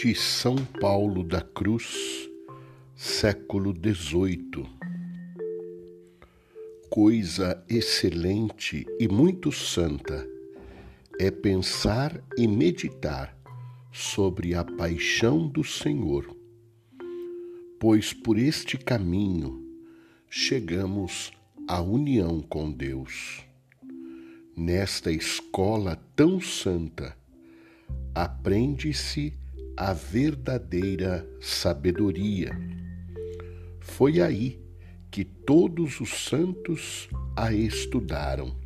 de São Paulo da Cruz, século XVIII. Coisa excelente e muito santa é pensar e meditar sobre a paixão do Senhor, pois por este caminho chegamos à união com Deus. Nesta escola tão santa, aprende-se a verdadeira sabedoria. Foi aí que todos os santos a estudaram.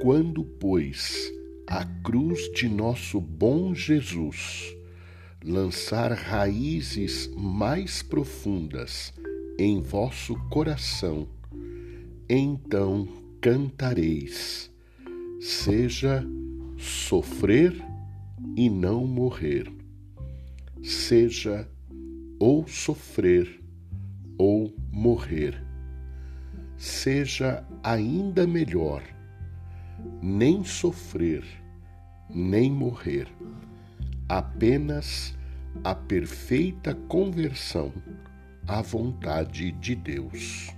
Quando, pois, a cruz de nosso bom Jesus lançar raízes mais profundas em vosso coração, então cantareis, seja sofrer e não morrer, seja ou sofrer ou morrer. Seja ainda melhor nem sofrer, nem morrer, apenas a perfeita conversão à vontade de Deus.